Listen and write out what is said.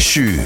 续。